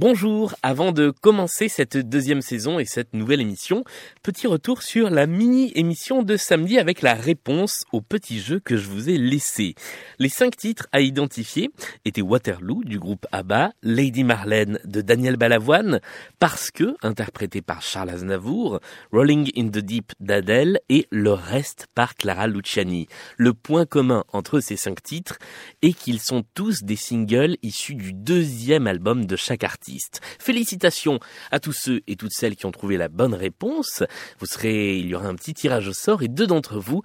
Bonjour, avant de commencer cette deuxième saison et cette nouvelle émission, petit retour sur la mini-émission de samedi avec la réponse au petit jeu que je vous ai laissé. Les cinq titres à identifier étaient Waterloo du groupe ABBA, Lady Marlène de Daniel Balavoine, Parce que, interprété par Charles Aznavour, Rolling in the Deep d'Adèle et Le Reste par Clara Luciani. Le point commun entre ces cinq titres est qu'ils sont tous des singles issus du deuxième album de chaque artiste. Félicitations à tous ceux et toutes celles qui ont trouvé la bonne réponse. Vous serez, il y aura un petit tirage au sort et deux d'entre vous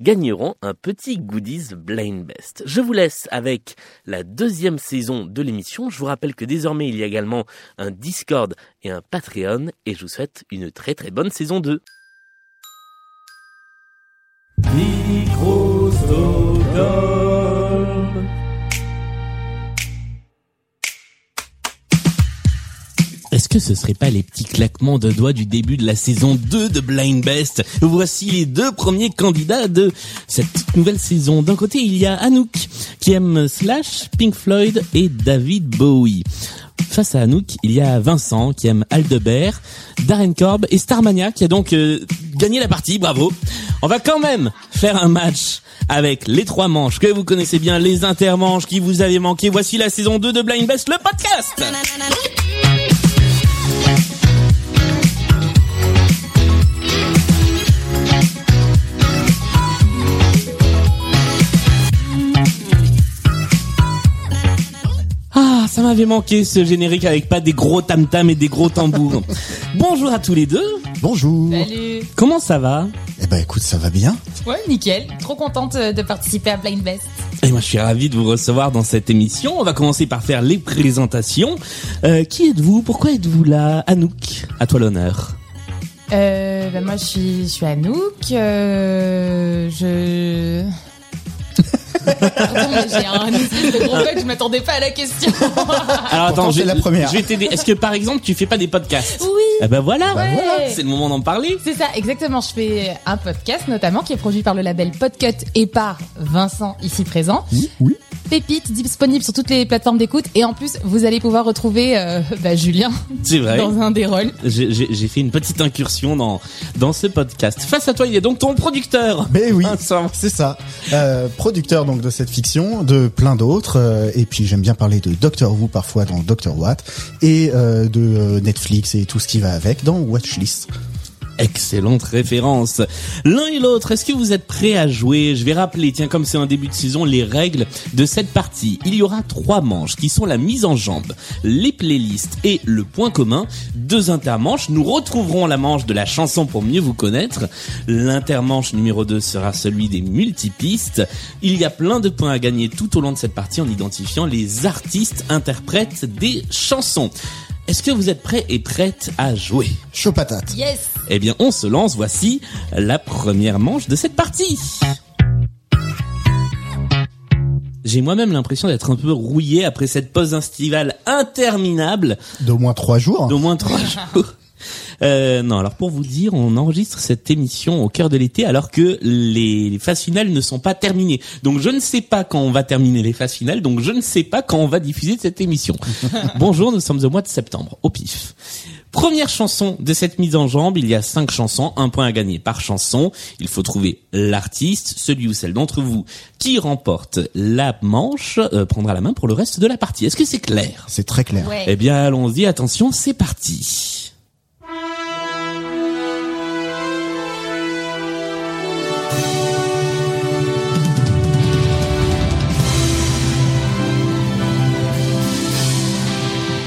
gagneront un petit goodies Blind Best. Je vous laisse avec la deuxième saison de l'émission. Je vous rappelle que désormais il y a également un Discord et un Patreon et je vous souhaite une très très bonne saison 2. Est-ce que ce serait pas les petits claquements de doigts du début de la saison 2 de Blind Best? Voici les deux premiers candidats de cette nouvelle saison. D'un côté, il y a Anouk, qui aime Slash, Pink Floyd et David Bowie. Face à Anouk, il y a Vincent, qui aime Aldebert, Darren Korb et Starmania, qui a donc euh, gagné la partie, bravo. On va quand même faire un match avec les trois manches que vous connaissez bien, les intermanches qui vous avaient manqué. Voici la saison 2 de Blind Best, le podcast ça m'avait manqué ce générique avec pas des gros tam-tam et des gros tambours. Bonjour à tous les deux. Bonjour. Salut. Comment ça va? Eh ben écoute, ça va bien. Ouais, nickel. Trop contente euh, de participer à Blind Best. Et moi, je suis ravi de vous recevoir dans cette émission. On va commencer par faire les présentations. Euh, qui êtes-vous? Pourquoi êtes-vous là? Anouk, à toi l'honneur. Euh, bah moi, je suis, je suis Anouk. Euh, je... Pardon, mais j'ai un espèce de gros bug, je m'attendais pas à la question. Alors attends, c'est je, la première. je vais t'aider. Est-ce que par exemple, tu fais pas des podcasts oui, Eh ben voilà, Ouais. voilà, c'est le moment d'en parler. c'est ça, exactement. Je fais un podcast, notamment, qui est produit par le label Podcut et par Vincent, ici présent. Oui, oui. Pépite, disponible sur toutes les plateformes d'écoute. Et en plus, vous allez pouvoir retrouver euh, bah, Julien vrai. dans un des rôles. J'ai fait une petite incursion dans dans ce podcast. Face à toi, il a donc ton producteur. Ben oui, c'est ça. Euh, producteur donc de cette fiction, de plein d'autres. euh, et puis j'aime bien parler de Doctor Who parfois dans Doctor What et euh, de euh, Netflix et tout ce qui va avec dans Watchlist. Excellente référence. L'un et l'autre, est-ce que vous êtes prêts à jouer? Je vais rappeler, tiens, comme c'est un début de saison, les règles de cette partie. Il y aura trois manches qui sont la mise en jambe, les playlists et le point commun. Deux intermanches. Nous retrouverons la manche de la chanson pour mieux vous connaître. L'intermanche numéro 2 sera celui des multipistes. Il y a plein de points à gagner tout au long de cette partie en identifiant les artistes interprètes des chansons. Est-ce que vous êtes prêts et prêtes à jouer Chaud patate. Yes eh bien, on se lance. Voici la première manche de cette partie. J'ai moi-même l'impression d'être un peu rouillé après cette pause estivale interminable D'au moins trois jours. d'au moins trois jours. Euh, non, alors pour vous dire, on enregistre cette émission au cœur de l'été alors que les phases finales ne sont pas terminées. Donc je ne sais pas quand on va terminer les phases finales, donc je ne sais pas quand on va diffuser cette émission. Bonjour, nous sommes au mois de septembre, au pif. Première chanson de cette mise en jambe, il y a cinq chansons, un point à gagner par chanson. Il faut trouver l'artiste, celui ou celle d'entre vous qui remporte la manche, euh, prendra la main pour le reste de la partie. Est-ce que c'est clair? C'est très clair. Ouais. eh bien, allons-y, attention, c'est parti.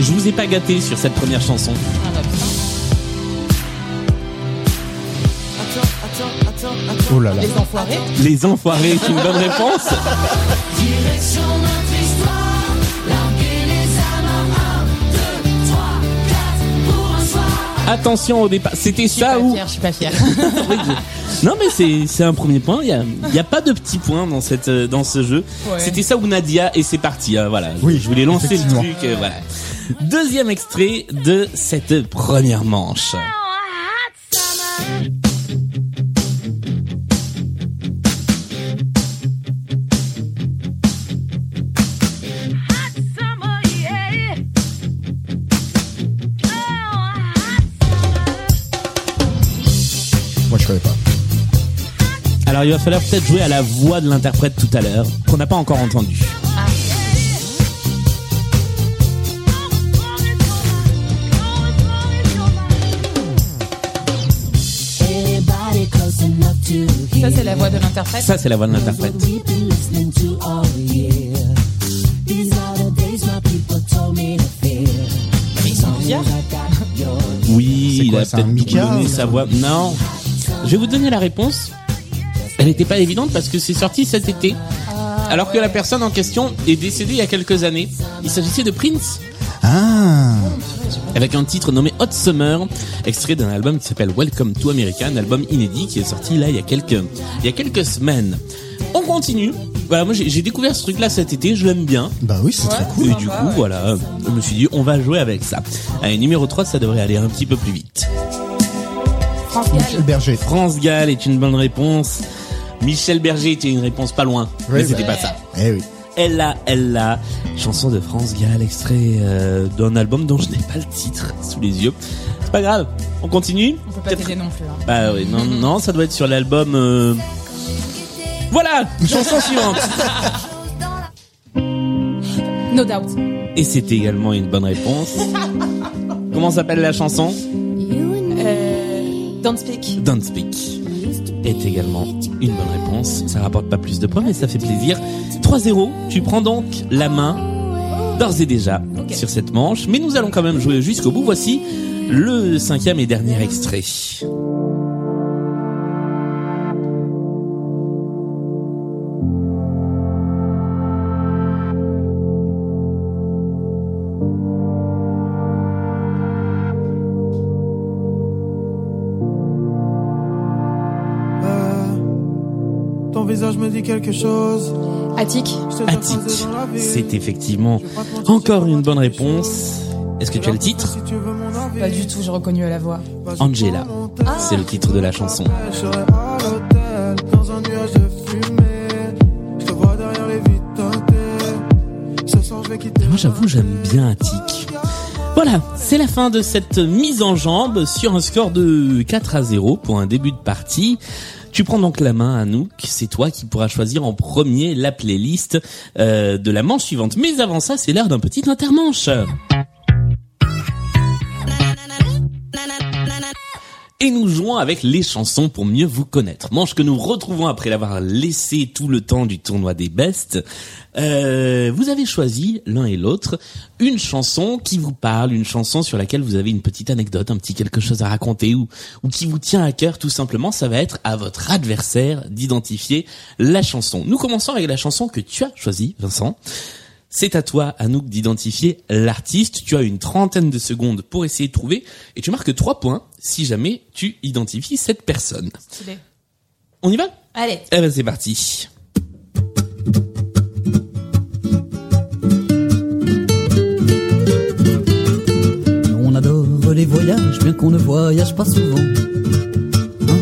Je vous ai pas gâté sur cette première chanson. Ah bah putain. Oh là là. Les enfoirés. Les enfoirés, c'est une bonne réponse. Attention au départ, c'était ça ou je suis pas Non mais c'est c'est un premier point. Il y a il y a pas de petits points dans cette euh, dans ce jeu. Ouais. C'était ça ou Nadia et c'est parti. hein, voilà. Je- Oui, je voulais lancer le truc. euh, voilà. Deuxième extrait de cette première manche. Alors il va falloir peut-être jouer à la voix de l'interprète tout à l'heure, qu'on n'a pas encore entendu. Ça, c'est la voix de l'interprète. Ça c'est la voix de l'interprète. Oui, il a peut-être donné sa voix. Non. Je vais vous donner la réponse. Elle n'était pas évidente parce que c'est sorti cet été. Alors que la personne en question est décédée il y a quelques années. Il s'agissait de Prince. Ah, avec un titre nommé Hot Summer, extrait d'un album qui s'appelle Welcome to America, un album inédit qui est sorti là il y a quelques, il y a quelques semaines. On continue. Voilà, moi j'ai j'ai découvert ce truc-là cet été, je l'aime bien. bah oui, c'est très cool. Et du coup, voilà, je me suis dit, on va jouer avec ça. Allez, numéro 3, ça devrait aller un petit peu plus vite. France Gall. Michel Berger. France Gall est une bonne réponse. Michel Berger était une réponse pas loin, mais Oui, c'était pas ça. Eh oui. Elle l'a, elle l'a. Chanson de France Gall, extrait euh, d'un album dont je n'ai pas le titre sous les yeux. C'est pas grave, on continue? On peut pas t'aider non plus. hein. Bah oui, non, non, ça doit être sur l'album... euh, Voilà, chanson suivante. No doubt. Et c'était également une bonne réponse. Comment s'appelle la chanson? Euh, Don't Speak. Don't Speak est également une bonne réponse. Ça rapporte pas plus de points, mais ça fait plaisir. 3-0, tu prends donc la main d'ores et déjà sur cette manche, mais nous allons quand même jouer jusqu'au bout. Voici le cinquième et dernier extrait. Quelque chose. Attic. C'est effectivement encore une bonne réponse. Est-ce que tu as le titre Pas du tout, j'ai reconnu à la voix. Angela, c'est le titre de la chanson. Moi j'avoue j'aime bien Attic. Voilà, c'est la fin de cette mise en jambe sur un score de 4 à 0 pour un début de partie. Tu prends donc la main Anouk, c'est toi qui pourras choisir en premier la playlist euh, de la manche suivante. Mais avant ça, c'est l'heure d'un petit intermanche. Et nous jouons avec les chansons pour mieux vous connaître. Manche que nous retrouvons après l'avoir laissé tout le temps du tournoi des bestes. Euh, vous avez choisi l'un et l'autre une chanson qui vous parle, une chanson sur laquelle vous avez une petite anecdote, un petit quelque chose à raconter ou, ou qui vous tient à cœur tout simplement. Ça va être à votre adversaire d'identifier la chanson. Nous commençons avec la chanson que tu as choisie, Vincent. C'est à toi, Anouk, d'identifier l'artiste. Tu as une trentaine de secondes pour essayer de trouver et tu marques trois points si jamais tu identifies cette personne. Stylé. On y va? Allez. Eh ben c'est parti. On adore les voyages, bien qu'on ne voyage pas souvent. Hein,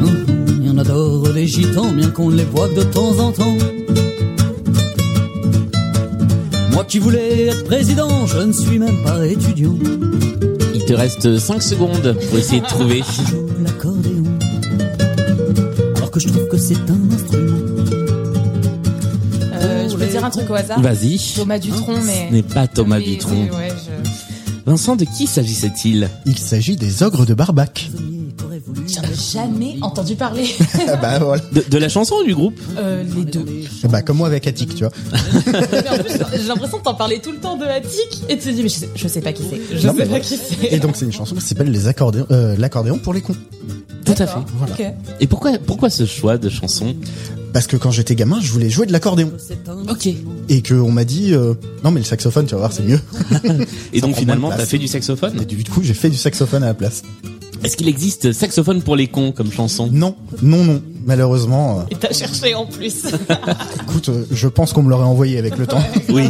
hein, Et on adore les gitans, bien qu'on ne les voit que de temps en temps. Moi qui voulais être président, je ne suis même pas étudiant. Il te reste 5 secondes pour essayer de trouver. Je joue l'accordéon. Alors que je trouve que c'est un instrument. Euh, je peux dire un truc au hasard? Vas-y. Thomas Dutronc, mais... Ce n'est pas Thomas Oui, Dutronc. oui, ouais, je... Vincent, de qui s'agissait-il? Il s'agit des ogres de Barbac. J'en ai jamais entendu parler. Ah bah voilà. de, de la chanson ou du groupe Euh, les deux. Bah comme moi avec Attic, tu vois. Mais en plus, j'ai l'impression de t'en parler tout le temps de Attic et de te dire, mais je sais, je sais pas qui c'est. Je Non, sais pas voilà. qui c'est. Et donc c'est une chanson qui s'appelle les accordéons, euh, l'accordéon pour les cons. Tout à fait. Voilà. Et pourquoi, pourquoi ce choix de chanson? Parce que quand j'étais gamin, je voulais jouer de l'accordéon c'est un Ok. et que on m'a dit euh, non mais le saxophone, tu vas voir, c'est mieux. Et donc finalement, t'as fait du saxophone? Et du coup, j'ai fait du saxophone à la place. Est-ce qu'il existe saxophone pour les cons comme chanson? Non, non, non. Malheureusement, euh, Et t'as cherché en plus. écoute, euh, je pense qu'on me l'aurait envoyé avec le temps. Oui,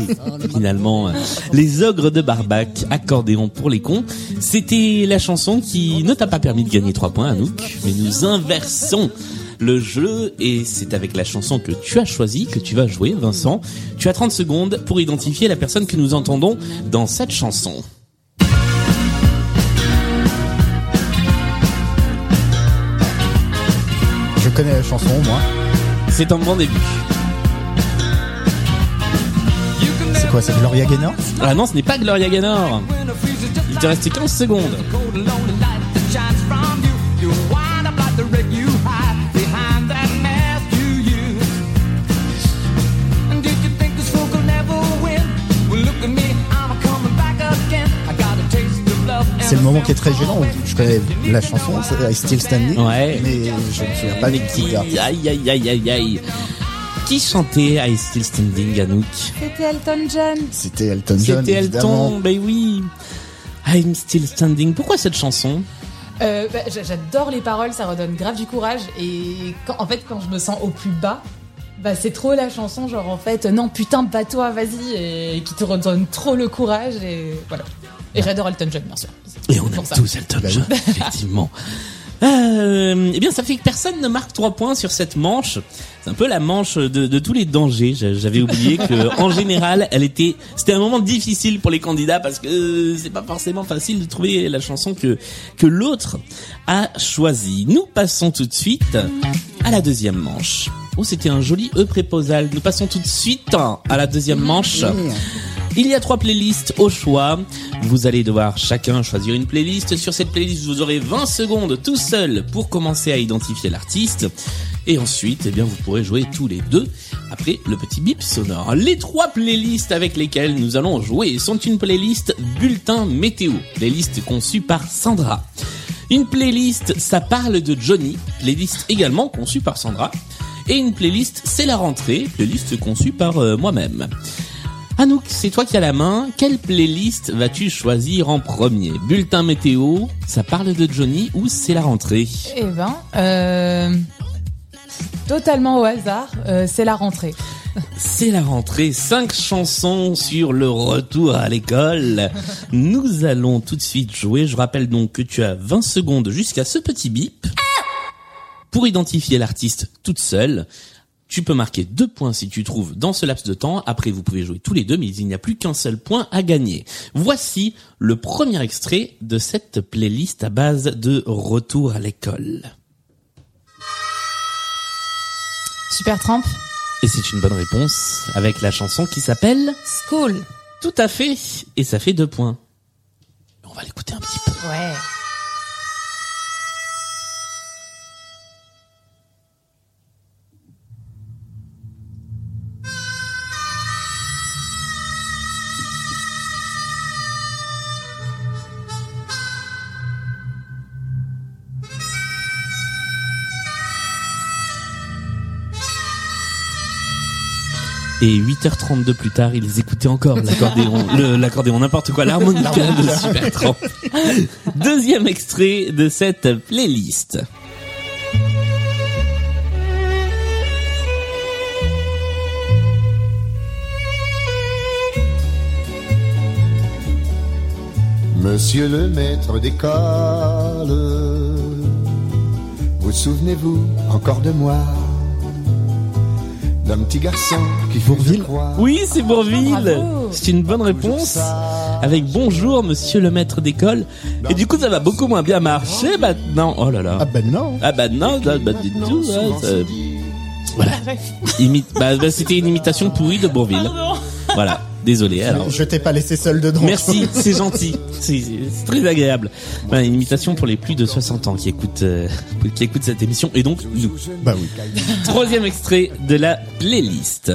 finalement, euh, les ogres de Barbac, accordéon pour les cons, c'était la chanson qui ne t'a pas permis de gagner 3 points, Anouk, mais nous inversons le jeu et c'est avec la chanson que tu as choisie que tu vas jouer, Vincent. Tu as 30 secondes pour identifier la personne que nous entendons dans cette chanson. Connais la chanson, moi. C'est un bon début. C'est quoi, c'est Gloria Gaynor? Ah non, ce n'est pas Gloria Gaynor. Il te reste 15 secondes. C'est le moment qui est très gênant. où Je connais la chanson, I Still Standing, Ouais. mais je me souviens pas du qui, aïe aïe aïe aïe aïe. Qui chantait I Still Standing, Anouk C'était Elton John. C'était Elton John, C'était. Elton, ben oui. I'm Still Standing. Pourquoi cette chanson Euh, bah, j'a- J'adore les paroles, ça redonne grave du courage. Et quand, en fait, quand je me sens au plus bas, bah, c'est trop la chanson, genre en fait, non putain, bats-toi, vas-y, et qui te redonne trop le courage. Et voilà. Et j'adore Elton John, bien sûr. Et on aime ça. tous Elton Bah John, effectivement. Euh, eh bien, ça fait que personne ne marque trois points sur cette manche. C'est un peu la manche de, de tous les dangers. J'a- J'avais oublié que, en général, elle était. C'était un moment difficile pour les candidats parce que euh, c'est pas forcément facile de trouver la chanson que que l'autre a choisie. Nous passons tout de suite à la deuxième manche. Oh, c'était un joli e préposal. Nous passons tout de suite à la deuxième manche. Il y a trois playlists au choix. Vous allez devoir chacun choisir une playlist. Sur cette playlist, vous aurez 20 secondes tout seul pour commencer à identifier l'artiste. Et ensuite, eh bien, vous pourrez jouer tous les deux après le petit bip sonore. Les trois playlists avec lesquelles nous allons jouer sont une playlist bulletin météo, playlist conçue par Sandra. Une playlist, ça parle de Johnny, playlist également conçue par Sandra. Et une playlist, c'est la rentrée, playlist conçue par euh, moi-même. Anouk, c'est toi qui as la main. Quelle playlist vas-tu choisir en premier? Bulletin météo, ça parle de Johnny ou c'est la rentrée? Eh ben, euh, totalement au hasard, euh, c'est la rentrée. C'est la rentrée, cinq chansons sur le retour à l'école. Nous allons tout de suite jouer. Je rappelle donc que tu as 20 secondes jusqu'à ce petit bip pour identifier l'artiste toute seule. Tu peux marquer deux points si tu trouves dans ce laps de temps. Après, vous pouvez jouer tous les deux, mais il n'y a plus qu'un seul point à gagner. Voici le premier extrait de cette playlist à base de retour à l'école. Super Tramp, Et c'est une bonne réponse avec la chanson qui s'appelle School. Tout à fait. Et ça fait deux points. On va l'écouter un petit peu. Ouais. Et 8h32 plus tard, ils écoutaient encore l'accordéon, l'accordéon, n'importe quoi, l'harmonica de Supertramp. Deuxième extrait de cette playlist. Monsieur le maître d'école, vous souvenez-vous encore de moi? D'un petit garçon qui fut, Bourvil je crois, Oui, c'est Bourville. C'est une bonne réponse. Avec bonjour, monsieur le maître d'école. Et du coup, ça va beaucoup moins bien marcher maintenant. Oh là là. Ah ben non. Ah bah non, bah, bah, du tout, voilà. Imite, bah, bah, c'était une imitation pourrie de Bourville. Voilà. Désolé. Alors. Je t'ai pas laissé seul dedans. Merci, c'est gentil, c'est très agréable. Voilà, une imitation pour les plus de 60 ans qui écoutent, euh, qui écoutent cette émission et donc nous. Bah oui. Troisième extrait de la playlist.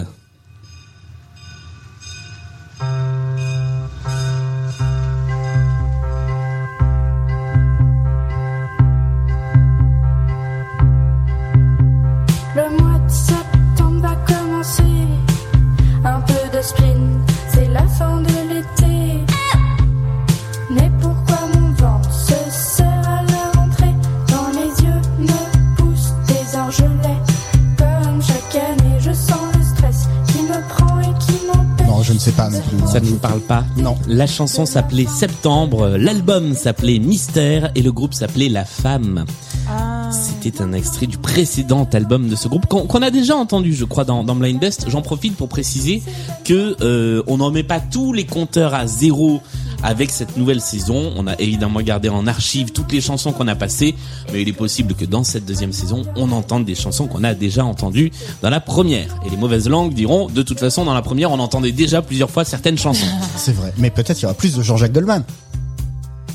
La chanson s'appelait Septembre, l'album s'appelait Mystère et le groupe s'appelait La Femme. Ah. C'était un extrait du précédent album de ce groupe qu'on a déjà entendu, je crois, dans, dans Blind Best. J'en profite pour préciser que euh, on n'en met pas tous les compteurs à zéro avec cette nouvelle saison. On a évidemment gardé en archive toutes les chansons qu'on a passées, mais il est possible que dans cette deuxième saison, on entende des chansons qu'on a déjà entendues dans la première. Et les mauvaises langues diront, de toute façon, dans la première, on entendait déjà plusieurs fois certaines chansons. C'est vrai. Mais peut-être il y aura plus de Jean-Jacques Goldman.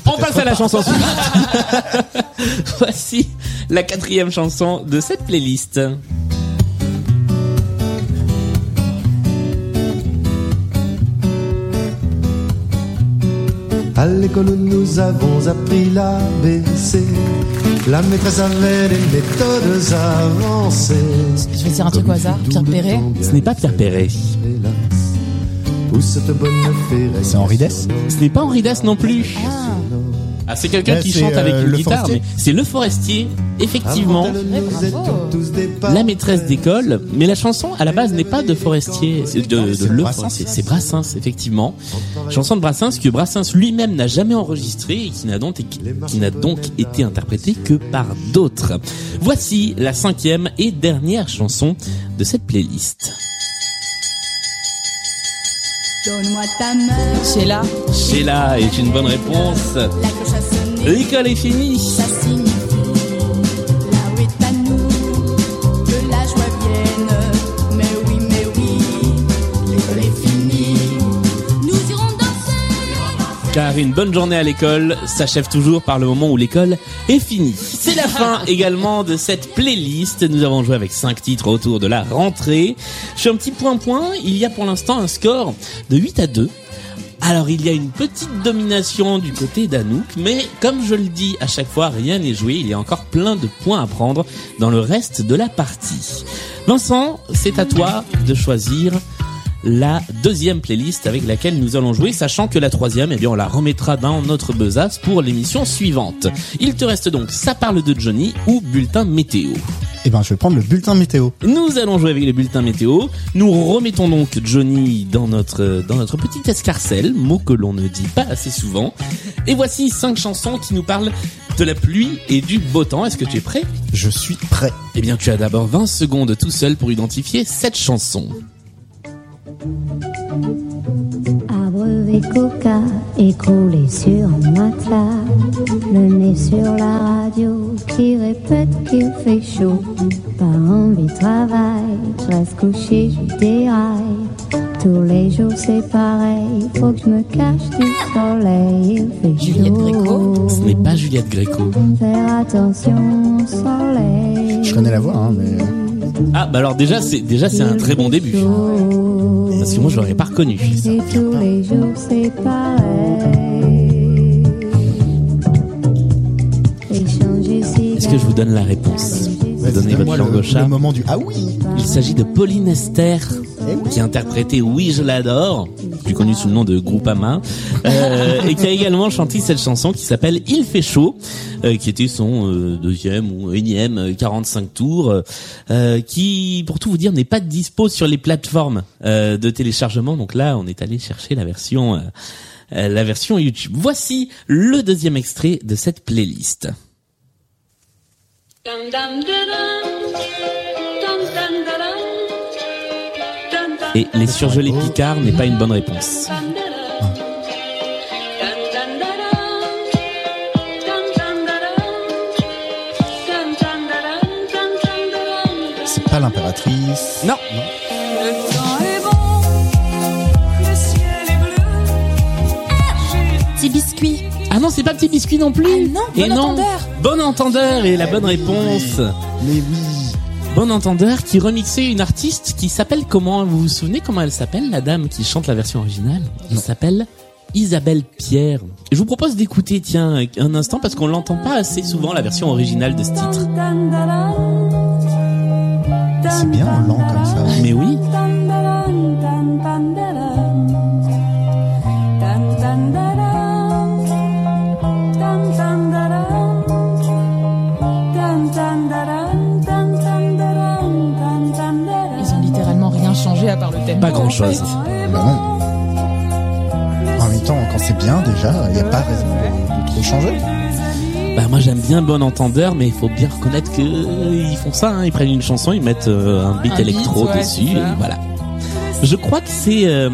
On passe à la chanson suivante. Voici la quatrième chanson de cette playlist. À l'école nous avons appris l'ABC. La maîtresse avait des méthodes avancées. Je vais dire un truc au hasard. Pierre Perret. Ce n'est pas Pierre Perret. C'est Henri Dess Ce n'est pas Henri Dess non plus. Ah, Ah, c'est quelqu'un qui chante avec euh, une guitare, mais c'est Le Forestier, effectivement. Des La maîtresse d'école, mais la chanson à la base n'est pas de Forestier, c'est de, Le Brassens. Forestier, c'est Brassens effectivement. Chanson de Brassens que Brassens lui-même n'a jamais enregistrée et qui n'a donc, qui n'a donc été interprétée que par d'autres. Voici la cinquième et dernière chanson de cette playlist. Donne-moi ta main, Sheila. Sheila est une bonne réponse. la cloche a sonné, L'école est finie. ça signifie Car une bonne journée à l'école s'achève toujours par le moment où l'école est finie. C'est la fin également de cette playlist. Nous avons joué avec cinq titres autour de la rentrée. Fais un petit point-point. Il y a pour l'instant un score de 8 à 2. Alors il y a une petite domination du côté d'Anouk, mais comme je le dis à chaque fois, rien n'est joué, il y a encore plein de points à prendre dans le reste de la partie. Vincent, c'est à toi de choisir la deuxième playlist avec laquelle nous allons jouer, sachant que la troisième, eh bien, on la remettra dans notre besace pour l'émission suivante. Il te reste donc Ça parle de Johnny ou Bulletin météo. Eh ben, je vais prendre le bulletin météo. Nous allons jouer avec le bulletin météo. Nous remettons donc Johnny dans notre dans notre petite escarcelle, mot que l'on ne dit pas assez souvent. Et voici cinq chansons qui nous parlent de la pluie et du beau temps. Est-ce que tu es prêt? Je suis prêt. Eh bien, tu as d'abord 20 secondes tout seul pour identifier cette chanson. Abreuvé coca, écroulé sur un matelas, le nez sur la radio qui répète qu'il fait chaud. Pas envie de travail, je reste couché, je déraille. Tous les jours c'est pareil, faut que je me cache du soleil, il fait Juliette chaud. Gréco. Ce n'est pas Juliette Gréco. Faire attention au soleil. Je connais la voix, hein, mais Ah, bah alors déjà c'est déjà c'est un très bon début. Parce que moi je l'aurais pas reconnu. Et tous les jours c'est pareil. Échanger Est-ce que je vous donne la réponse Vous donnez votre langue au chat. le moment du ah oui. Il s'agit de Pauline Esther, qui a interprété Oui, je l'adore, plus connu sous le nom de Groupama, euh, et qui a également chanté cette chanson qui s'appelle Il fait chaud, euh, qui était son euh, deuxième ou énième euh, 45 tours, euh, qui, pour tout vous dire, n'est pas dispo sur les plateformes de téléchargement. Donc là, on est allé chercher la version, la version YouTube. Voici le deuxième extrait de cette playlist. Et les surgelés Picard n'est pas une bonne réponse. C'est pas l'impératrice. Non. Le temps est bon, le ciel est bleu. Petit biscuit. Ah non, c'est pas Petit Biscuit non plus. Ah non, Et Bon non. Entendeur. Bon entendeur et la bonne réponse. Mais oui. Bon entendeur qui remixait une artiste qui s'appelle comment Vous vous souvenez comment elle s'appelle la dame qui chante la version originale Elle s'appelle Isabelle Pierre. Et je vous propose d'écouter tiens un instant parce qu'on l'entend pas assez souvent la version originale de ce titre. C'est bien en lent comme ça. Mais oui. À part le thème. Pas grand chose. Bah non. En même temps, quand c'est bien déjà, il n'y a pas raison de, trop changer. Bah moi j'aime bien Bon Entendeur, mais il faut bien reconnaître que euh, ils font ça. hein. Ils prennent une chanson, ils mettent euh, un beat Un beat, électro ouais, dessus, et voilà. Je crois que c'est euh,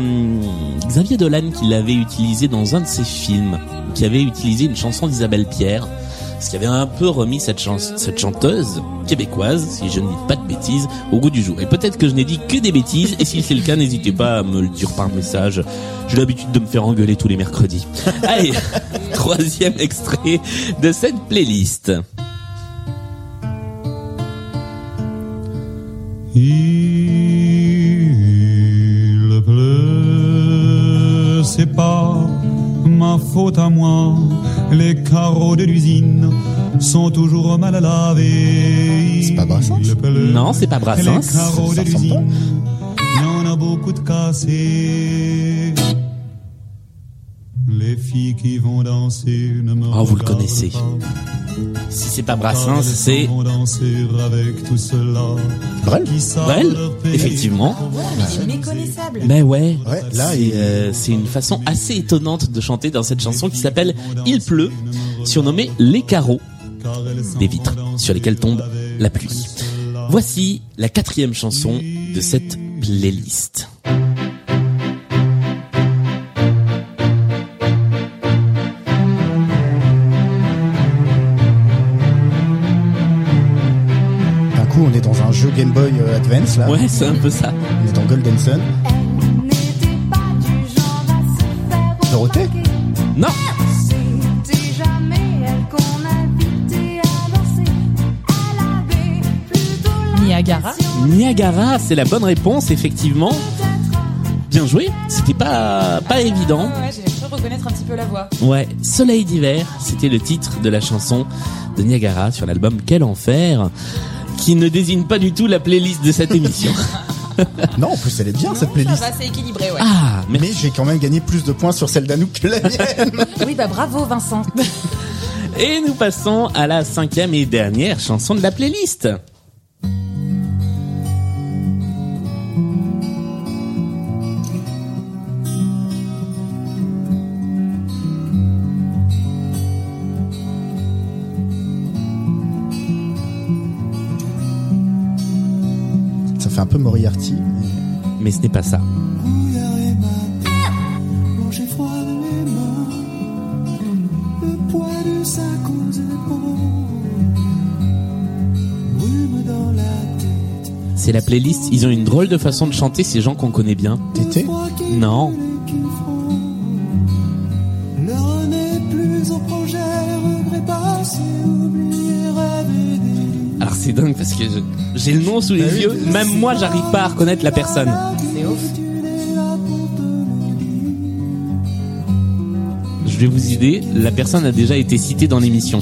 Xavier Dolan qui l'avait utilisé dans un de ses films, qui avait utilisé une chanson d'Isabelle Pierre, ce qui avait un peu remis cette, cette chanteuse québécoise, si je ne dis pas de bêtises, au goût du jour. Et peut-être que je n'ai dit que des bêtises, et si c'est le cas, n'hésitez pas à me le dire par message. J'ai l'habitude de me faire engueuler tous les mercredis. Allez, troisième extrait de cette playlist. Il pleut, c'est pas ma faute à moi. Les carreaux de l'usine sont toujours mal lavés. C'est pas Brassens? Non, c'est pas Les Brassens. carreaux Ça de l'usine, il y en a beaucoup de cassés. Les filles qui vont danser ne me Oh, vous le connaissez. pas. Si c'est pas Brassens, c'est vont danser avec tout cela. Brel Brel, effectivement. Méconnaissable. Ben ouais. Ouais, là, c'est euh, c'est une façon assez étonnante de chanter dans cette chanson qui s'appelle Il pleut, surnommée Les carreaux des vitres sur lesquelles tombe la pluie. Voici la quatrième chanson de cette playlist. Coup, on est dans un jeu Game Boy euh, Advance, là. Ouais, c'est un peu ça. On est dans Golden Sun. Elle n'était pas du genre à se faire Dorothée. Non, C'était jamais elle qu'on invitait à danser. Elle avait plutôt Niagara. Niagara, c'est la bonne réponse, effectivement. Bien joué. C'était pas pas évident. Ouais, j'ai cru reconnaître un petit peu la voix. Ouais, Soleil d'hiver, c'était le titre de la chanson de Niagara sur l'album Quel enfer, qui ne désigne pas du tout la playlist de cette émission. Non, en plus, elle est bien, cette Ça playlist. va, c'est équilibré, ouais. ah, mais Mais j'ai quand même gagné plus de points sur celle d'Anouk que la mienne. Oui, bah bravo Vincent. et nous passons à la cinquième et dernière chanson de la playlist. Fait un peu Moriarty. mais- Mais ce n'est pas ça. C'est la playlist. Ils ont une drôle de façon de chanter ces gens qu'on connaît bien. Tété? Non. C'est dingue parce que je- j'ai le nom sous les Ah oui. yeux. Même moi, j'arrive pas à reconnaître la personne. C'est ouf. Je vais vous aider. La personne a déjà été citée dans l'émission.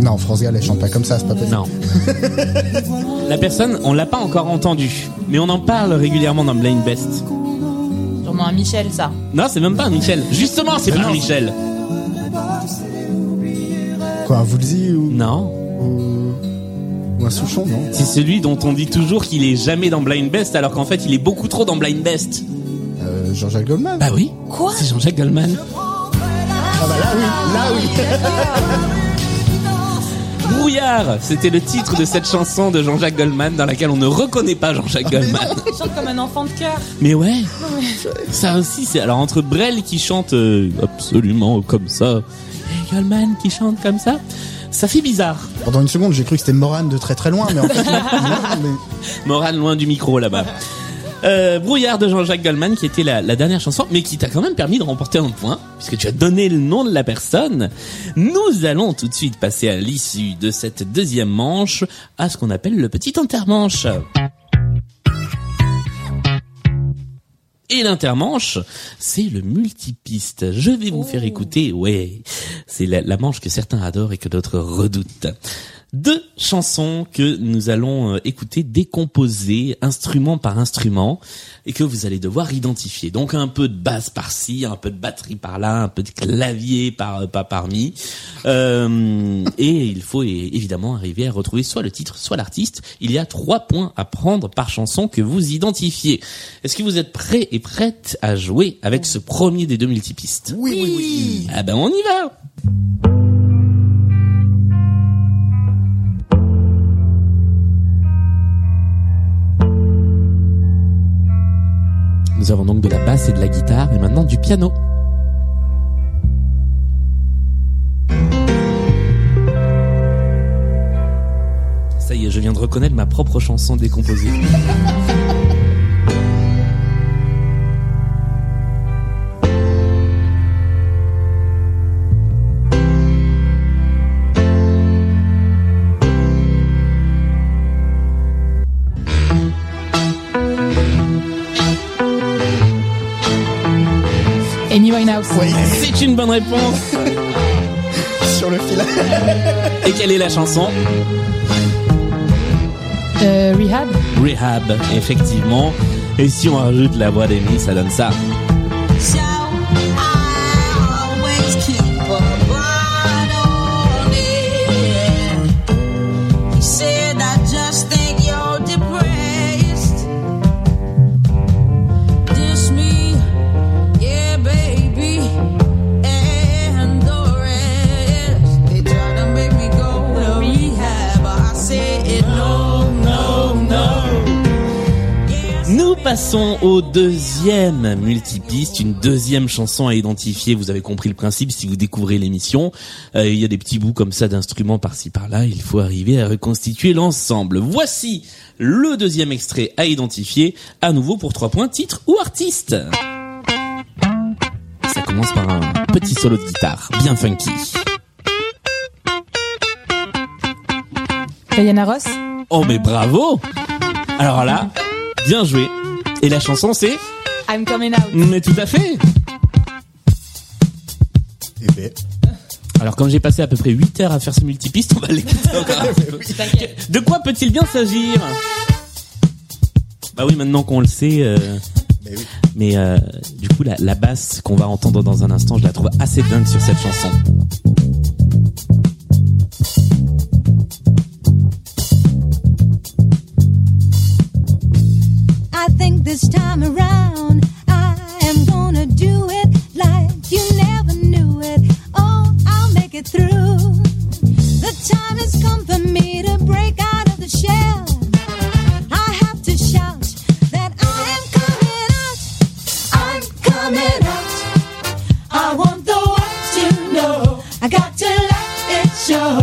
Non, France Gall, elle chante pas comme ça, c'est pas possible. Non. La personne, on l'a pas encore entendue, mais on en parle régulièrement dans Blind Best. Un Michel, ça. Non, c'est même pas un Michel. Justement, c'est pas un Michel. Quoi, un Woolsey ou, Non. ou, ou un Souchon, non C'est celui dont on dit toujours qu'il est jamais dans Blind Best, alors qu'en fait, il est beaucoup trop dans Blind Best. euh, Jean-Jacques Goldman Bah oui. Quoi C'est Jean-Jacques Goldman. Ah bah là oui, là oui Brouillard, c'était le titre de cette chanson de Jean-Jacques Goldman dans laquelle on ne reconnaît pas Jean-Jacques Goldman. Il chante comme un enfant de cœur. Mais ouais, ça aussi, c'est alors entre Brel qui chante euh, absolument comme ça et Goldman qui chante comme ça, ça fait bizarre. Pendant une seconde, j'ai cru que c'était Morane de très très loin, mais en fait, non, mais... Morane loin du micro là-bas. Euh, Brouillard de Jean-Jacques Goldman qui était la, la dernière chanson, mais qui t'a quand même permis de remporter un point, puisque tu as donné le nom de la personne. Nous allons tout de suite passer à l'issue de cette deuxième manche à ce qu'on appelle le petit intermanche. Et l'intermanche, c'est le multipiste. Je vais vous faire écouter, ouais, c'est la, la manche que certains adorent et que d'autres redoutent. Deux chansons que nous allons euh, écouter décomposées instrument par instrument et que vous allez devoir identifier. Donc un peu de basse par-ci, un peu de batterie par-là, un peu de clavier par pas parmi. Euh, et il faut évidemment arriver à retrouver soit le titre, soit l'artiste. Il y a trois points à prendre par chanson que vous identifiez. Est-ce que vous êtes prêts et prêtes à jouer avec ce premier des deux multipistes Oui, oui, oui. Ah ben on y va Nous avons donc de la basse et de la guitare et maintenant du piano. Ça y est, je viens de reconnaître ma propre chanson décomposée. C'est une bonne réponse. Sur le fil. Et quelle est la chanson? Euh, Rehab. Rehab, effectivement. Et si on rajoute la voix d'Amy, ça donne ça. Passons au deuxième multipiste, une deuxième chanson à identifier. Vous avez compris le principe si vous découvrez l'émission. Euh, il y a des petits bouts comme ça d'instruments par-ci par-là. Il faut arriver à reconstituer l'ensemble. Voici le deuxième extrait à identifier. À nouveau pour trois points, titre ou artiste. Ça commence par un petit solo de guitare, bien funky. Diana Ross? Oh mais bravo Alors là, bien joué. Et la chanson c'est I'm coming out. Mais tout à fait Eh ben, Alors comme j'ai passé à peu près 8 heures à faire ce multipiste, on va l'écouter encore. un peu. De quoi peut-il bien s'agir? Bah oui, maintenant qu'on le sait. euh, ben oui. Mais euh, du coup, la, la basse qu'on va entendre dans un instant, je la trouve assez dingue sur cette chanson. I think this time around I am gonna do it like you never knew it. Oh, I'll make it through. The time has come for me to break out of the shell. I have to shout that I am coming out. I'm coming out. I want the world to know. I got to let it show.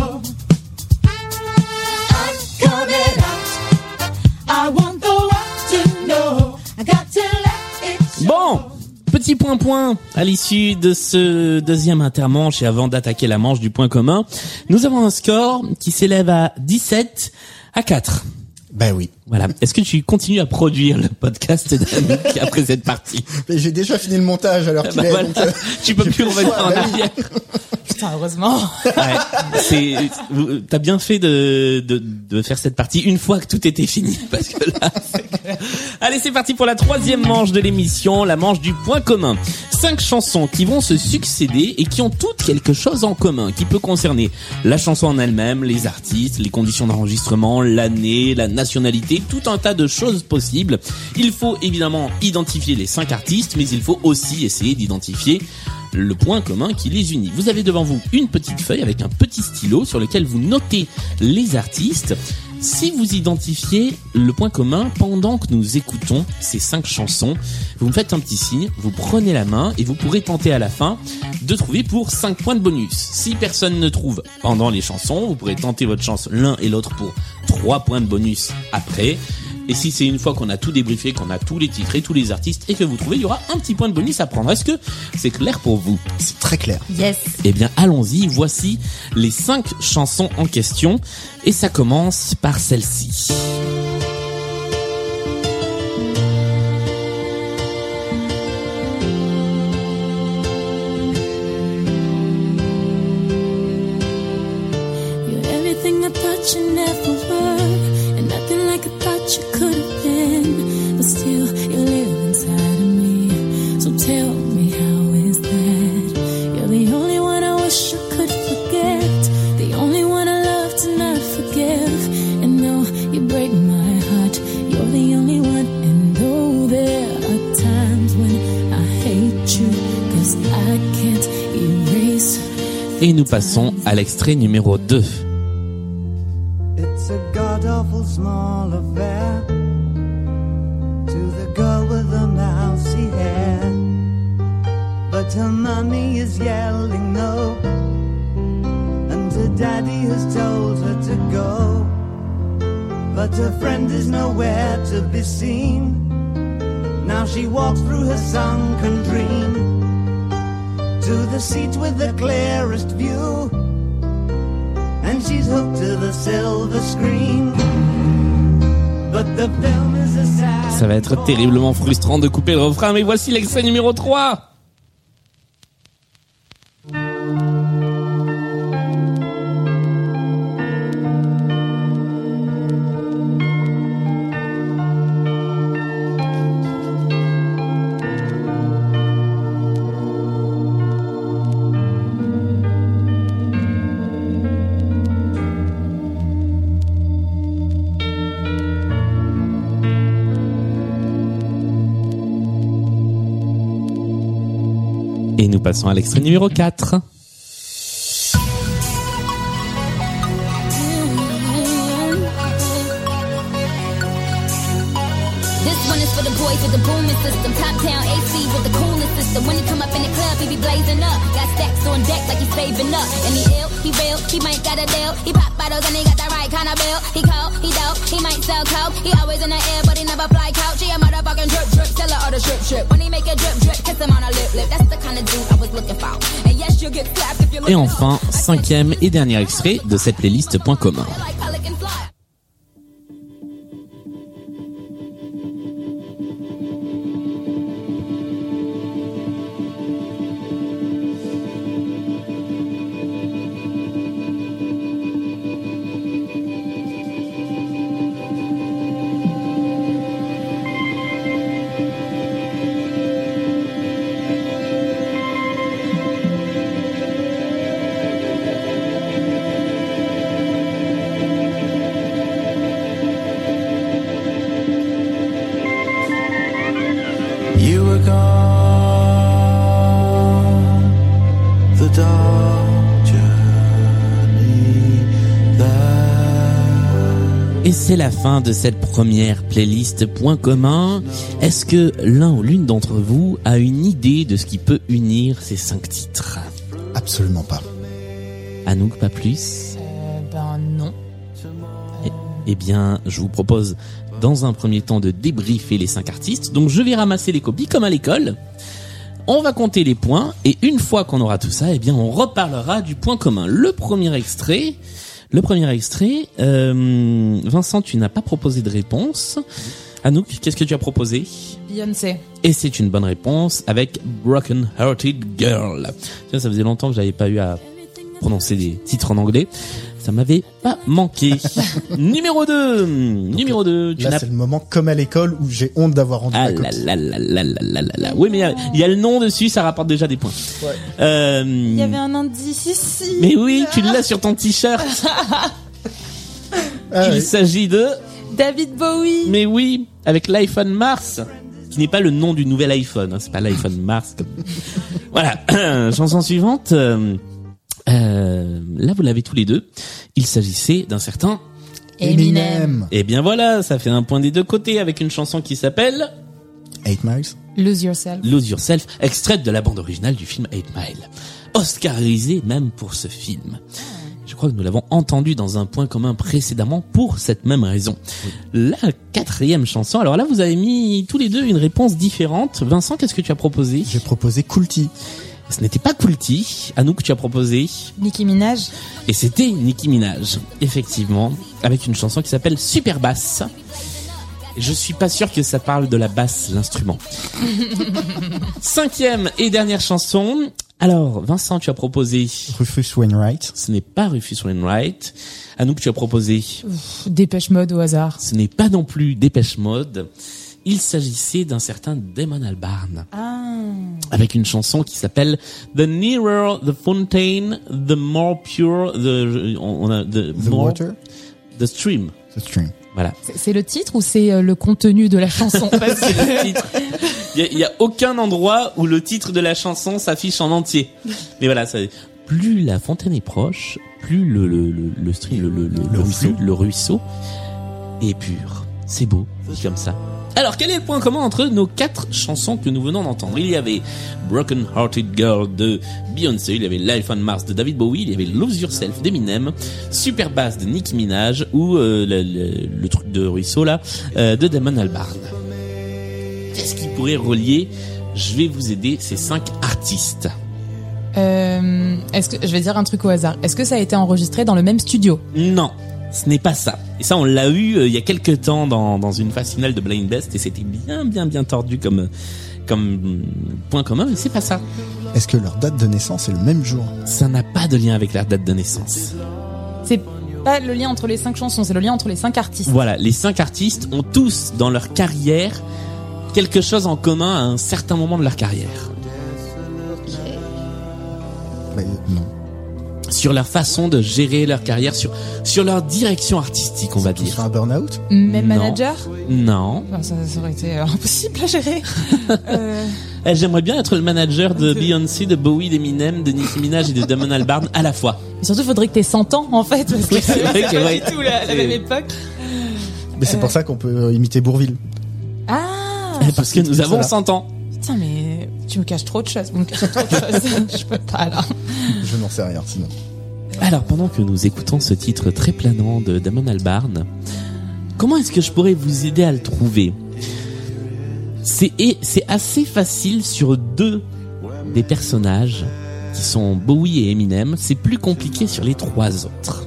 Point point à l'issue de ce deuxième intermanche et avant d'attaquer la manche du point commun, nous avons un score qui s'élève à 17 à 4. Ben oui. Voilà. Est-ce que tu continues à produire le podcast après cette partie Mais j'ai déjà fini le montage alors qu'il Bah est. voilà. donc, euh, Tu peux plus revenir en bah arrière. Putain, heureusement. Ouais, c'est, t'as bien fait de, de, de faire cette partie une fois que tout était fini, parce que là, c'est clair. Allez, c'est parti pour la troisième manche de l'émission, la manche du point commun. Cinq chansons qui vont se succéder et qui ont toutes quelque chose en commun, qui peut concerner la chanson en elle-même, les artistes, les conditions d'enregistrement, l'année, la nationalité, tout un tas de choses possibles. Il faut évidemment identifier les cinq artistes, mais il faut aussi essayer d'identifier le point commun qui les unit. Vous avez devant vous une petite feuille avec un petit stylo sur lequel vous notez les artistes. Si vous identifiez le point commun pendant que nous écoutons ces cinq chansons, vous me faites un petit signe, vous prenez la main et vous pourrez tenter à la fin de trouver pour 5 points de bonus. Si personne ne trouve pendant les chansons, vous pourrez tenter votre chance l'un et l'autre pour 3 points de bonus après. Et si c'est une fois qu'on a tout débriefé, qu'on a tous les titres et tous les artistes et que vous trouvez, il y aura un petit point de bonus à prendre. Est-ce que c'est clair pour vous? C'est très clair. Yes. Eh bien, allons-y. Voici les cinq chansons en question. Et ça commence par celle-ci. Passons à l'extrait numéro 2. Terriblement frustrant de couper le refrain, mais voici l'extrait numéro 3 passons à l'extrait numéro 4. Et enfin, cinquième et dernier extrait de cette playlist Point commun. Et c'est la fin de cette première playlist Point commun. Est-ce que l'un ou l'une d'entre vous a une idée de ce qui peut unir ces cinq titres? Absolument pas. Anouk, pas plus? Euh, ben non. Eh- Eh bien, je vous propose dans un premier temps de débriefer les cinq artistes. Donc je vais ramasser les copies comme à l'école. On va compter les points et une fois qu'on aura tout ça, eh bien on reparlera du point commun. Le premier extrait, le premier extrait, euh, Vincent, tu n'as pas proposé de réponse. Anouk, qu'est-ce que tu as proposé? Beyoncé. Et c'est une bonne réponse avec Broken Hearted Girl. Ça faisait longtemps que j'avais pas eu à prononcer des titres en anglais. Ça m'avait pas manqué. numéro 2 Numéro 2 tu Là, c'est le moment comme à l'école où j'ai honte d'avoir rendu ah là là là là là là là. Oui, mais il y a- il y, a le nom dessus, ça rapporte déjà des points. Euh, Il y avait un indice ici. Mais oui, tu l'as sur ton t-shirt. Ah Il oui. s'agit de... David Bowie. Mais oui, avec l'iPhone Mars, qui n'est pas le nom du nouvel iPhone. hein, c'est pas l'iPhone Mars. Comme... voilà. Chanson suivante. euh, euh, là, vous l'avez tous les deux. Il s'agissait d'un certain... Eminem. Et bien voilà, ça fait un point des deux côtés avec une chanson qui s'appelle... 8 miles. Lose Yourself. Lose Yourself, extraite de la bande originale du film 8 Mile. Oscarisé même pour ce film. Je crois que nous l'avons entendu dans un point commun précédemment pour cette même raison. La quatrième chanson, alors là vous avez mis tous les deux une réponse différente. Vincent, qu'est-ce que tu as proposé? J'ai proposé Coolty. Ce n'était pas Coolty, Anouk tu as proposé, Nicki Minaj. et c'était Nicki Minaj, effectivement, avec une chanson qui s'appelle Super Bass. Je suis pas sûr que ça parle de la basse, l'instrument. Cinquième et dernière chanson. Alors, Vincent, tu as proposé. Rufus Wainwright. Ce n'est pas Rufus Wainwright. Anouk, tu as proposé. Dépêche mode au hasard. Ce n'est pas non plus Dépêche Mode. Il s'agissait d'un certain Damon Albarn. Ah. Avec une chanson qui s'appelle The Nearer the Fountain, the more pure the, on a, the, The more, Water? the stream. The Stream. Voilà. C'est- le titre ou c'est euh, le contenu de la chanson? C'est le titre. Il y a, aucun endroit où le titre de la chanson s'affiche en entier. Mais voilà, ça, plus la fontaine est proche, plus le le le, le stream, le le, le, le ruisseau. le ruisseau est pur. C'est beau, comme ça. Alors, quel est le point commun entre nos quatre chansons que nous venons d'entendre? Il y avait Broken Hearted Girl de Beyoncé, il y avait Life on Mars de David Bowie, il y avait Lose Yourself d'Eminem, Super Bass de Nicki Minaj ou euh, le, le- le truc de ruisseau là euh, de Damon Albarn. Qu'est-ce qui pourrait relier Je vais vous aider ces cinq artistes. Euh, est-ce que je vais dire un truc au hasard Est-ce que ça a été enregistré dans le même studio? Non, ce n'est pas ça. Et ça, on l'a eu euh, il y a quelques temps dans, dans une phase finale de Blind Best et c'était bien, bien, bien tordu comme, comme mm, point commun, mais c'est pas ça. Est-ce que leur date de naissance est le même jour? Ça n'a pas de lien avec leur date de naissance. C'est pas le lien entre les cinq chansons, c'est le lien entre les cinq artistes. Voilà, les cinq artistes ont tous dans leur carrière quelque chose en commun à un certain moment de leur carrière. Bah, Non. Sur leur façon de gérer leur carrière, sur, sur leur direction artistique, on va dire. sur un burn-out Même Non. manager Non. Enfin, ça, ça aurait été euh, impossible à gérer. Euh, Eh, J'aimerais bien être le manager de Beyoncé, de Bowie, d'Eminem, de Nicki Minaj et de Damon Albarn à la fois. et surtout, il faudrait que t'aies 100 ans en fait, parce que Oui, c'est vrai c'est que, pas ouais. du tout la, la même époque. Mais c'est pour ça qu'on peut euh, imiter Bourville. Ah Eh, Parce que nous avons ça. 100 ans. Putain, mais tu me caches trop de choses. Vous me cachez trop de choses. je peux pas là. Je n'en sais rien sinon. Alors, pendant que nous écoutons ce titre très planant de Damon Albarn, comment est-ce que je pourrais vous aider à le trouver? C'est assez facile sur deux des personnages qui sont Bowie et Eminem. C'est plus compliqué sur les trois autres.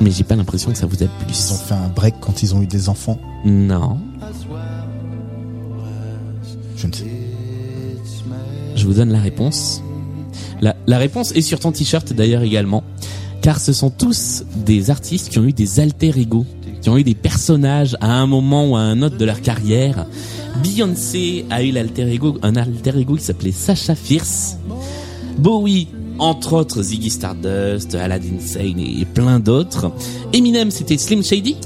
Mais j'ai pas l'impression que ça vous aide Ils plus. ont fait un break quand ils ont eu des enfants. Non. Je vous donne la réponse. La, la réponse est sur ton t-shirt d'ailleurs également, car ce sont tous des artistes qui ont eu des alter ego, qui ont eu des personnages à un moment ou à un autre de leur carrière. Beyoncé a eu l'alter ego, un alter ego qui s'appelait Sacha Fierce. Bowie, entre autres Ziggy Stardust, Aladdin Sane et plein d'autres. Eminem, c'était Slim Shady.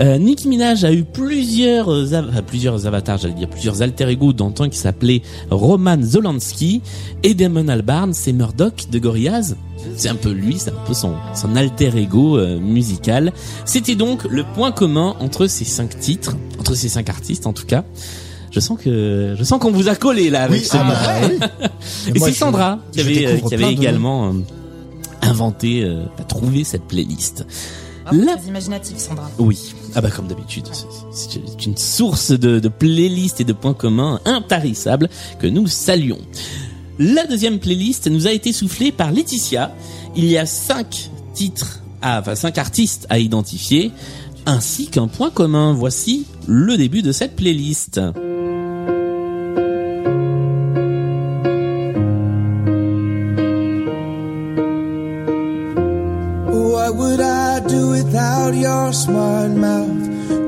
Euh, Nicki Minaj a eu plusieurs, euh, av- plusieurs avatars, j'allais dire plusieurs alter ego d'antan qui s'appelaient Roman Zolanski et Damon Albarn, c'est Murdoch de Gorillaz. C'est un peu lui, c'est un peu son, son alter ego euh, musical. C'était donc le point commun entre ces cinq titres, entre ces cinq artistes en tout cas. Je sens que je sens qu'on vous a collé là avec Oui, ce ah bah oui. Et c'est je- Sandra qui avait, qui avait de également euh, inventé, euh, a trouvé cette playlist. Ah, La très imaginatif, Sandra. oui, ah bah comme d'habitude, c'est- une source de, de playlists et de points communs intarissables que nous saluons. La deuxième playlist nous a été soufflée par Laetitia. Il y a cinq titres, à, enfin cinq artistes à identifier, ainsi qu'un point commun. Voici le début de cette playlist.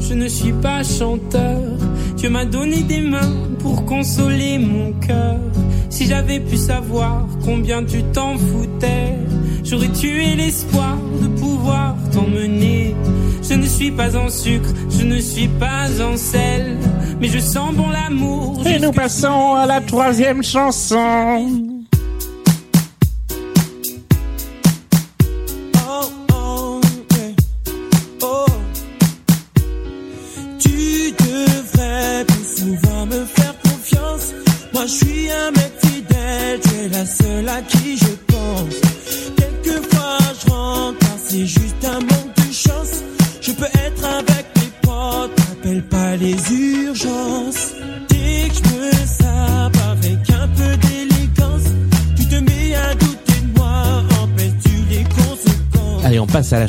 Je ne suis pas chanteur. Dieu m'a donné des mains pour consoler mon cœur. Si j'avais pu savoir combien tu t'en foutais, j'aurais tué l'espoir de pouvoir t'emmener. Je ne suis pas en sucre, je ne suis pas en sel, mais je sens bon l'amour. Et nous passons à la troisième chanson.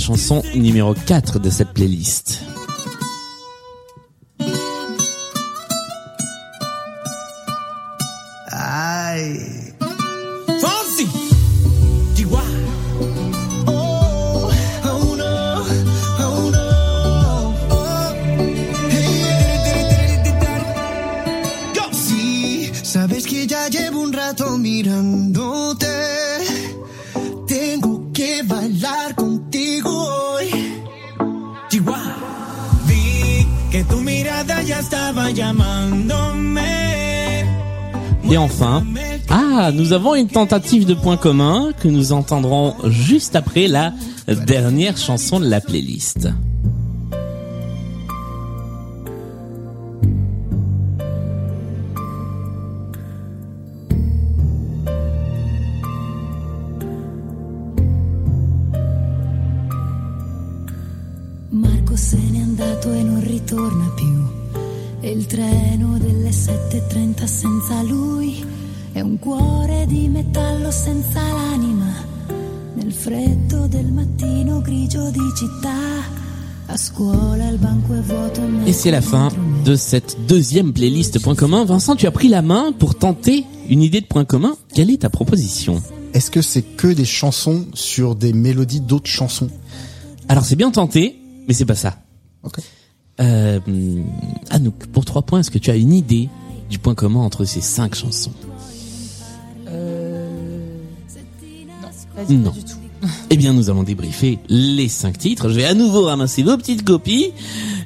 Chanson numéro 4 de cette playlist. Et enfin, ah, nous avons une tentative de point commun que nous entendrons juste après la dernière chanson de la playlist. C'est la fin de cette deuxième playlist point commun. Vincent, tu as pris la main pour tenter une idée de point commun. Quelle est ta proposition? Est-ce que c'est que des chansons sur des mélodies d'autres chansons? Alors c'est bien tenté, mais c'est pas ça. Ok. Euh, Anouk, pour trois points, est-ce que tu as une idée du point commun entre ces cinq chansons? Euh... Non, pas du, Non. pas du tout. Eh bien, nous allons débriefer les cinq titres. Je vais à nouveau ramasser vos petites copies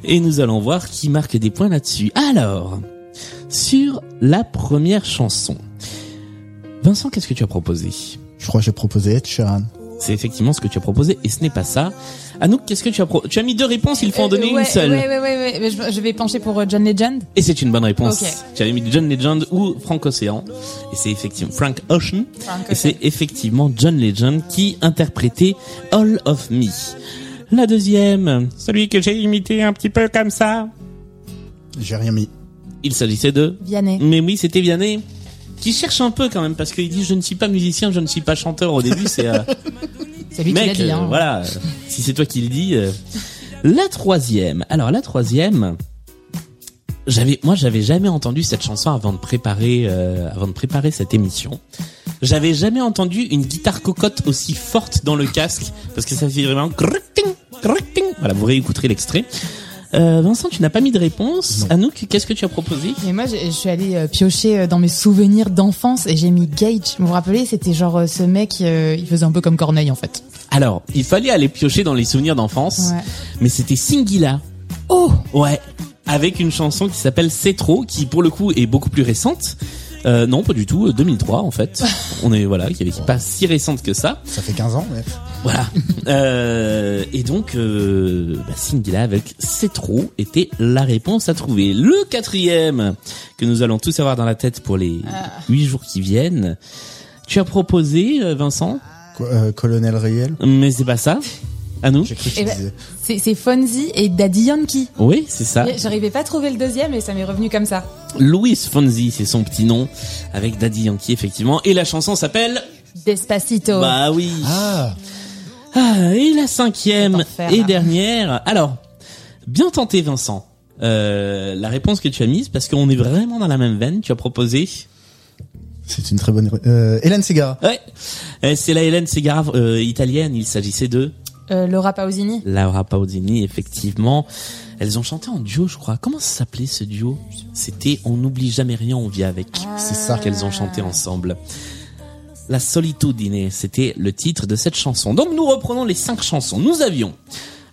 et nous allons voir qui marque des points là-dessus. Alors, sur la première chanson, Vincent, qu'est-ce que tu as proposé? Je crois que j'ai proposé Ed Sheeran. C'est effectivement ce que tu as proposé et ce n'est pas ça. Anouk, qu'est-ce que tu as proposé Tu as mis deux réponses, il faut en donner Euh, ouais, une seule. Ouais, ouais, ouais, ouais. Je, je vais pencher pour euh, John Legend. Et c'est une bonne réponse. Tu avais mis John Legend ou Frank Ocean. Et c'est effectivement Frank Ocean. Frank Et c'est effectivement John Legend qui interprétait All of Me. La deuxième, celui que j'ai imité un petit peu comme ça. J'ai rien mis. Il s'agissait de Vianney. Mais oui, c'était Vianney. Qui cherche un peu quand même parce qu'il dit je ne suis pas musicien, je ne suis pas chanteur au début, c'est euh, C'est lui qui mec, euh, Hein. voilà. Si c'est toi qui le dis. euh. La troisième. Alors la troisième, j'avais, moi j'avais jamais entendu cette chanson avant de préparer, euh, avant de préparer cette émission. J'avais jamais entendu une guitare cocotte aussi forte dans le casque parce que ça fait vraiment. Voilà, vous réécouterez l'extrait. Euh, Vincent, tu n'as pas mis de réponse. Anouk, qu'est-ce que tu as proposé? Mais moi, je suis allée euh, piocher euh, dans mes souvenirs d'enfance et j'ai mis Gage. Vous vous rappelez, c'était genre euh, ce mec, euh, il faisait un peu comme Corneille en fait. Alors, il fallait aller piocher dans les souvenirs d'enfance, Ouais. mais c'était Singila. Oh Ouais, avec une chanson qui s'appelle C'est trop, qui pour le coup est beaucoup plus récente. Euh, non, pas du tout, euh, 2003 en fait. On est voilà, qui est pas si récente que ça. Ça fait 15 ans, mais... Voilà. Euh, et donc, euh, bah, Singila avec C'est trop était la réponse à trouver. Le quatrième que nous allons tous avoir dans la tête pour les huit jours qui viennent. Tu as proposé, euh, Vincent, Quoi, euh, Colonel Riel mais c'est pas ça. À nous. J'ai cru que Eh ben, disais. C'est Fonzie et Daddy Yankee. Oui, c'est ça. Et J'arrivais pas à trouver le deuxième et ça m'est revenu comme ça. Louis Fonzi, c'est son petit nom, avec Daddy Yankee effectivement. Et la chanson s'appelle Despacito. Bah oui. Ah Ah, et la cinquième et dernière. Alors, bien tenté Vincent. Euh, la réponse que tu as mise, parce qu'on est vraiment dans la même veine, tu as proposé. C'est une très bonne... Euh, Hélène Segara. Ouais, Euh, c'est la Hélène Segara euh, italienne. Il s'agissait de Euh, Laura Pausini. Laura Pausini, effectivement. Elles ont chanté en duo, je crois. Comment ça s'appelait ce duo? C'était On n'oublie jamais rien, on vit avec. C'est ça qu'elles ont chanté ensemble. La solitudine, c'était le titre de cette chanson. Donc nous reprenons les cinq chansons. Nous avions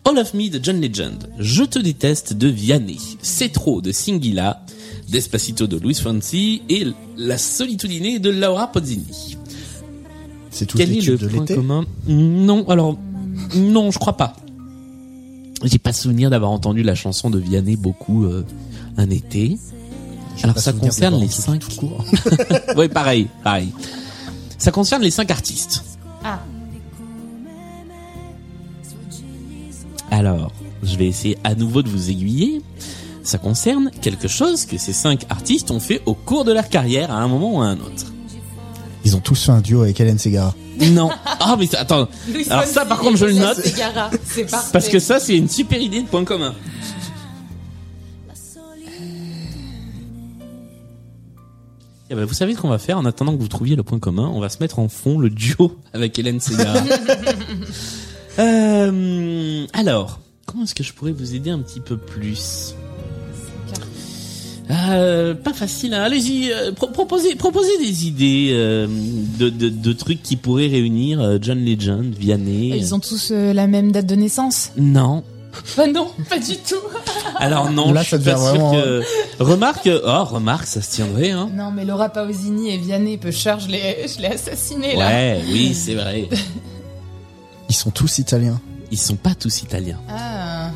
All of Me de John Legend, Je te déteste de Vianney, C'est trop de Singila, Despacito de Luis Fonsi et La solitudine de Laura Pausini. C'est tout Quel est le de point commun Non, alors non, je crois pas. J'ai pas souvenir d'avoir entendu la chanson de Vianney beaucoup euh, un été. Alors ça concerne les cinq. court. oui, pareil, pareil. Ça concerne les cinq artistes. Ah. Alors, je vais essayer à nouveau de vous aiguiller. Ça concerne quelque chose que ces cinq artistes ont fait au cours de leur carrière à un moment ou à un autre. Ils ont tous fait un duo avec Hélène Segara. Non. Ah mais attends. Louis Alors Fonsi ça par contre je le note. Segara. C'est parfait. Parce que ça, c'est une super idée de point commun. Eh ben, vous savez ce qu'on va faire en attendant que vous trouviez le point commun On va se mettre en fond le duo avec Hélène Segara. Euh, alors, comment est-ce que je pourrais vous aider un petit peu plus Euh, pas facile, hein. allez-y, euh, pro- proposez, proposez des idées euh, de, de, de trucs qui pourraient réunir John Legend, Vianney. Ils ont tous euh, la même date de naissance? Non, Bah non, pas du tout. Alors non, Là, je ça suis pas devient sûr vraiment- que... Remarque, oh, remarque, ça se tiendrait, hein. Non, mais Laura Pausini et Vianney Pecher, je l'ai, je l'ai assassiné là. Ouais, oui, c'est vrai. Ils sont tous italiens. Ils sont pas tous italiens. Ah.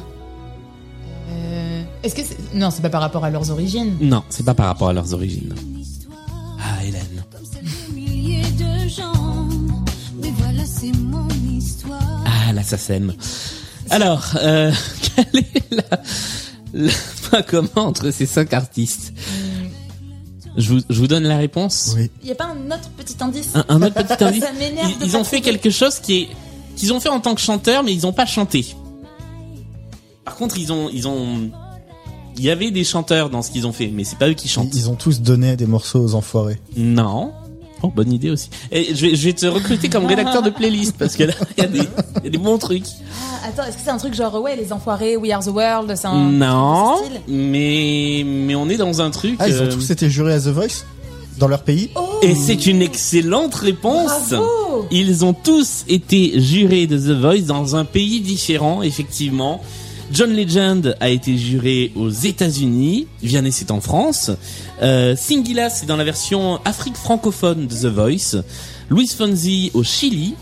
Euh, Est-ce que c'est... non, c'est pas par rapport à leurs origines. Non, c'est pas par rapport à leurs origines. Ah, Hélène. milliers de gens. Mais voilà, c'est mon histoire. Ah, la SACEM. Alors, euh, quelle est la, le point commun entre ces cinq artistes je vous, je vous donne la réponse Oui. Il y a pas un autre petit indice un, un autre petit indice. Ça m'énerve Ils, ont fait quelque chose qui est qu'ils ont fait en tant que chanteur, mais ils ont pas chanté. Par contre, ils ont ils ont il y avait des chanteurs dans ce qu'ils ont fait, mais c'est pas eux qui chantent. Ils ont tous donné des morceaux aux enfoirés. Non. Oh, bonne idée aussi. Et je vais, je vais te recruter comme rédacteur de playlist parce que là, il y, a des- il y a des bons trucs. Ah, attends, est-ce que c'est un truc genre ouais, les enfoirés, We Are the World, c'est un Non, style mais mais on est dans un truc. Ah, ils ont euh, tous été jurés à The Voice dans leur pays. Et c'est une excellente réponse. Bravo Ils ont tous été jurés de The Voice dans un pays différent, effectivement. John Legend a été juré aux États-Unis, Vianney c'est en France, euh, Singila c'est dans la version Afrique francophone de The Voice, Luis Fonzi au Chili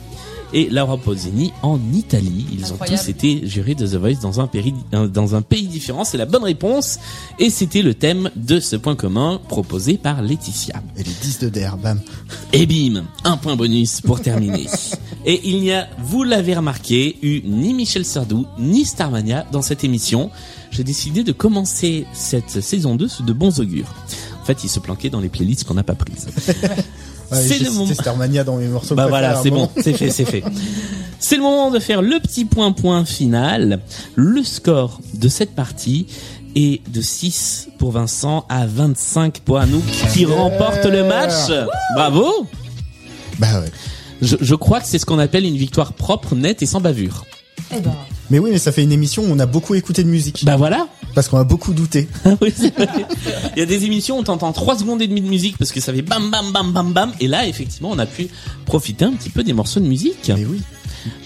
et Laura Pausini en Italie. Ils ont tous été jurés de The Voice dans un, péri- euh, dans un pays différent. C'est la bonne réponse et c'était le thème de ce point commun proposé par Laetitia. Et les 10 de der, bam. Et bim, un point bonus pour terminer. Et il n'y a, vous l'avez remarqué, eu ni Michel Sardou, ni Starmania dans cette émission. J'ai décidé de commencer cette saison 2 sous de bons augures. En fait, il se planquait dans les playlists qu'on n'a pas prises. Ouais, C'est le moment. Starmania dans mes morceaux. Bah voilà, un c'est bon, c'est fait, c'est fait. C'est le moment de faire le petit point point final. Le score de cette partie est de 6 pour Vincent à 25 pour Anouk qui remporte le match. Bravo Bah ouais. je, je crois que c'est ce qu'on appelle une victoire propre, nette et sans bavure. Eh ben, Mais oui, mais ça fait une émission où on a beaucoup écouté de musique. Bah voilà Parce qu'on a beaucoup douté. Oui, c'est vrai. Il y a des émissions où t'entends 3 secondes et demie de musique parce que ça fait bam bam bam bam bam et là effectivement on a pu profiter un petit peu des morceaux de musique. Mais oui.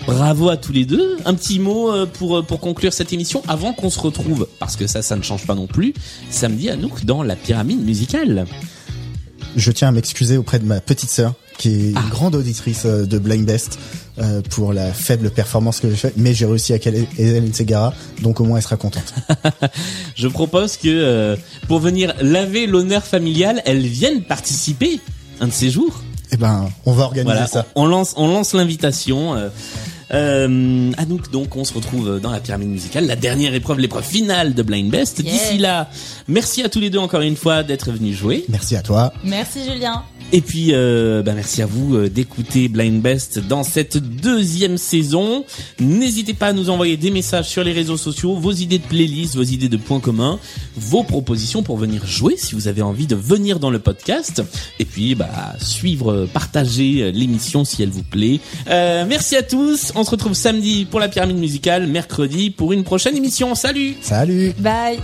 Bravo à tous les deux. Un petit mot euh, pour pour conclure cette émission avant qu'on se retrouve parce que ça ça ne change pas non plus samedi à nous dans la pyramide musicale. Je tiens à m'excuser auprès de ma petite sœur, qui est Ah. une grande auditrice euh, de Blind Best, euh, pour la faible performance que j'ai faite. Mais j'ai réussi à caler Hélène Segara, donc au moins elle sera contente. Je propose que euh, pour venir laver l'honneur familial, elle vienne participer un de ces jours. Eh ben, on va organiser Voilà, ça. on lance, on lance l'invitation. Euh, euh, Anouk, donc, on se retrouve dans la pyramide musicale, la dernière épreuve, l'épreuve finale de Blind Best. D'ici là, merci à tous les deux encore une fois d'être venus jouer. Merci à toi. merci Julien. Et puis, euh, bah, merci à vous euh, d'écouter Blind Best dans cette deuxième saison. N'hésitez pas à nous envoyer des messages sur les réseaux sociaux, vos idées de playlist, vos idées de points communs, vos propositions pour venir jouer si vous avez envie de venir dans le podcast. Et puis, bah, suivre, partager euh, l'émission si elle vous plaît. Euh, merci à tous. On se retrouve samedi pour la pyramide musicale, mercredi pour une prochaine émission. Salut Salut Bye.